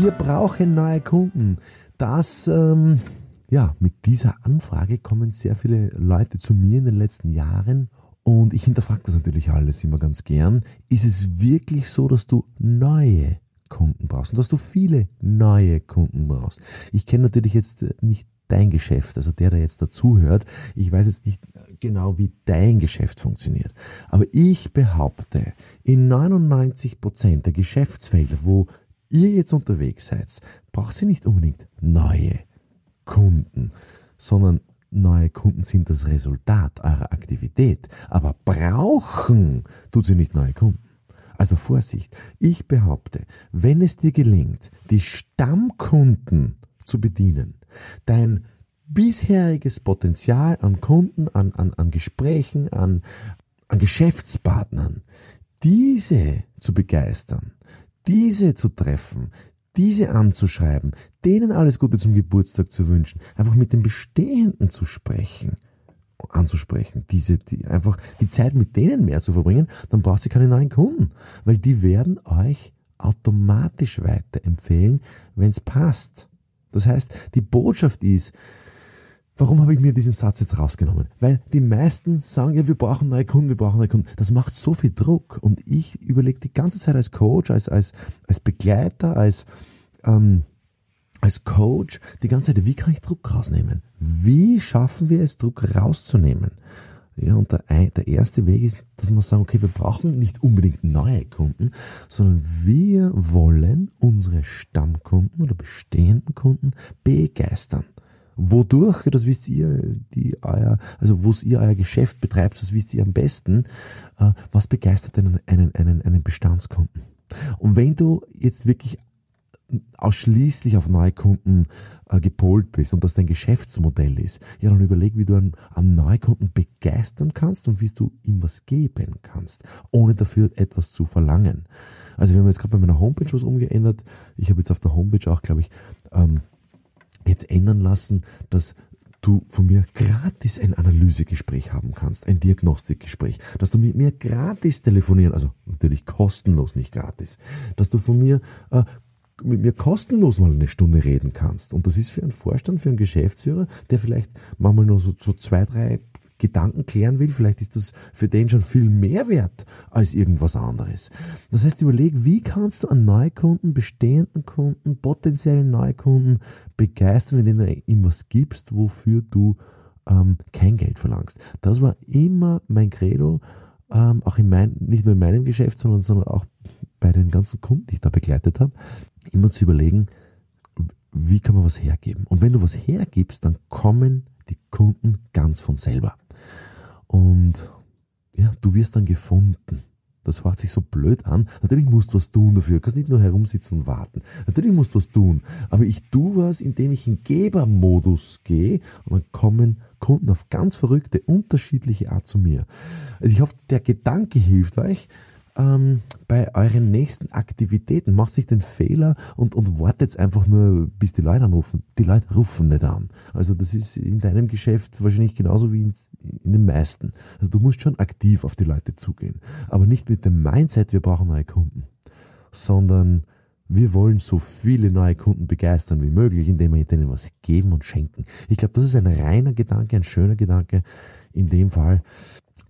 Wir brauchen neue Kunden. Das, ähm, ja, mit dieser Anfrage kommen sehr viele Leute zu mir in den letzten Jahren und ich hinterfrage das natürlich alles immer ganz gern. Ist es wirklich so, dass du neue Kunden brauchst und dass du viele neue Kunden brauchst? Ich kenne natürlich jetzt nicht dein Geschäft, also der, der jetzt dazuhört. Ich weiß jetzt nicht genau, wie dein Geschäft funktioniert. Aber ich behaupte, in 99 Prozent der Geschäftsfelder, wo ihr jetzt unterwegs seid, braucht sie nicht unbedingt neue Kunden, sondern neue Kunden sind das Resultat eurer Aktivität. Aber brauchen tut sie nicht neue Kunden. Also Vorsicht, ich behaupte, wenn es dir gelingt, die Stammkunden zu bedienen, dein bisheriges Potenzial an Kunden, an, an, an Gesprächen, an, an Geschäftspartnern, diese zu begeistern, diese zu treffen, diese anzuschreiben, denen alles Gute zum Geburtstag zu wünschen, einfach mit den Bestehenden zu sprechen, anzusprechen, diese, die, einfach die Zeit mit denen mehr zu verbringen, dann braucht sie keine neuen Kunden, weil die werden euch automatisch weiterempfehlen, wenn es passt. Das heißt, die Botschaft ist, Warum habe ich mir diesen Satz jetzt rausgenommen? Weil die meisten sagen, ja, wir brauchen neue Kunden, wir brauchen neue Kunden. Das macht so viel Druck. Und ich überlege die ganze Zeit als Coach, als, als, als Begleiter, als, ähm, als Coach, die ganze Zeit, wie kann ich Druck rausnehmen? Wie schaffen wir es, Druck rauszunehmen? Ja, und der, der erste Weg ist, dass wir sagen, okay, wir brauchen nicht unbedingt neue Kunden, sondern wir wollen unsere Stammkunden oder bestehenden Kunden begeistern. Wodurch, das wisst ihr, die euer, also wo ihr euer Geschäft betreibt, das wisst ihr am besten, äh, was begeistert denn einen, einen, einen Bestandskunden? Und wenn du jetzt wirklich ausschließlich auf neue Kunden äh, gepolt bist und das dein Geschäftsmodell ist, ja, dann überleg, wie du einen, einen Neukunden begeistern kannst und wie du ihm was geben kannst, ohne dafür etwas zu verlangen. Also wir haben jetzt gerade bei meiner Homepage was umgeändert. Ich habe jetzt auf der Homepage auch, glaube ich, ähm, jetzt ändern lassen, dass du von mir gratis ein Analysegespräch haben kannst, ein Diagnostikgespräch, dass du mit mir gratis telefonieren, also natürlich kostenlos, nicht gratis, dass du von mir äh, mit mir kostenlos mal eine Stunde reden kannst. Und das ist für einen Vorstand, für einen Geschäftsführer, der vielleicht manchmal nur so, so zwei, drei Gedanken klären will, vielleicht ist das für den schon viel mehr wert als irgendwas anderes. Das heißt, überleg, wie kannst du einen Neukunden, bestehenden Kunden, potenziellen Neukunden begeistern, indem du ihm was gibst, wofür du ähm, kein Geld verlangst. Das war immer mein Credo, ähm, auch in mein, nicht nur in meinem Geschäft, sondern, sondern auch bei den ganzen Kunden, die ich da begleitet habe, immer zu überlegen, wie kann man was hergeben? Und wenn du was hergibst, dann kommen die Kunden ganz von selber. Du wirst dann gefunden. Das hört sich so blöd an. Natürlich musst du was tun dafür. Du kannst nicht nur herumsitzen und warten. Natürlich musst du was tun. Aber ich tue was, indem ich in Gebermodus gehe und dann kommen Kunden auf ganz verrückte, unterschiedliche Art zu mir. Also ich hoffe, der Gedanke hilft euch, ähm, bei euren nächsten Aktivitäten. Macht sich den Fehler und, und wartet einfach nur, bis die Leute anrufen. Die Leute rufen nicht an. Also das ist in deinem Geschäft wahrscheinlich genauso wie in, in den meisten. Also du musst schon aktiv auf die Leute zugehen. Aber nicht mit dem Mindset, wir brauchen neue Kunden, sondern wir wollen so viele neue Kunden begeistern wie möglich, indem wir denen was geben und schenken. Ich glaube, das ist ein reiner Gedanke, ein schöner Gedanke. In dem Fall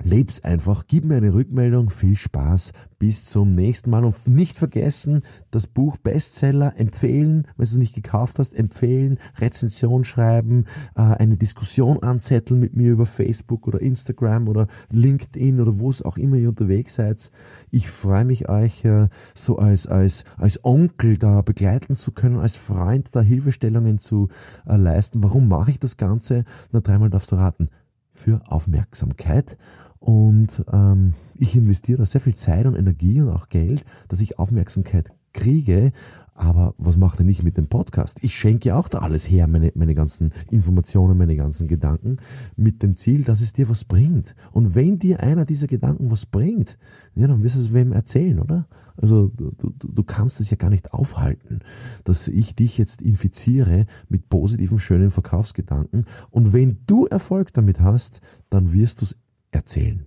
Leb's einfach, gib mir eine Rückmeldung, viel Spaß, bis zum nächsten Mal und nicht vergessen, das Buch Bestseller empfehlen, wenn du es nicht gekauft hast, empfehlen, Rezension schreiben, äh, eine Diskussion anzetteln mit mir über Facebook oder Instagram oder LinkedIn oder wo es auch immer ihr unterwegs seid. Ich freue mich euch äh, so als, als, als Onkel da begleiten zu können, als Freund da Hilfestellungen zu äh, leisten. Warum mache ich das Ganze? Na, dreimal darfst du raten. Für Aufmerksamkeit und ähm, ich investiere da sehr viel Zeit und Energie und auch Geld, dass ich Aufmerksamkeit kriege. Aber was macht er nicht mit dem Podcast? Ich schenke auch da alles her, meine, meine ganzen Informationen, meine ganzen Gedanken, mit dem Ziel, dass es dir was bringt. Und wenn dir einer dieser Gedanken was bringt, ja, dann wirst du es wem erzählen, oder? Also du, du, du kannst es ja gar nicht aufhalten, dass ich dich jetzt infiziere mit positiven, schönen Verkaufsgedanken. Und wenn du Erfolg damit hast, dann wirst du es erzählen.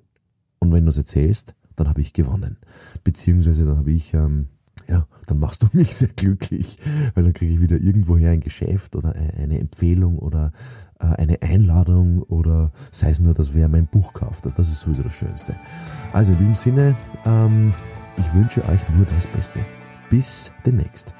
Und wenn du es erzählst, dann habe ich gewonnen. Beziehungsweise dann habe ich ähm, ja, dann machst du mich sehr glücklich, weil dann kriege ich wieder irgendwoher ein Geschäft oder eine Empfehlung oder äh, eine Einladung oder sei es nur, dass wer mein Buch kauft. Das ist sowieso das Schönste. Also in diesem Sinne, ähm, ich wünsche euch nur das Beste. Bis demnächst.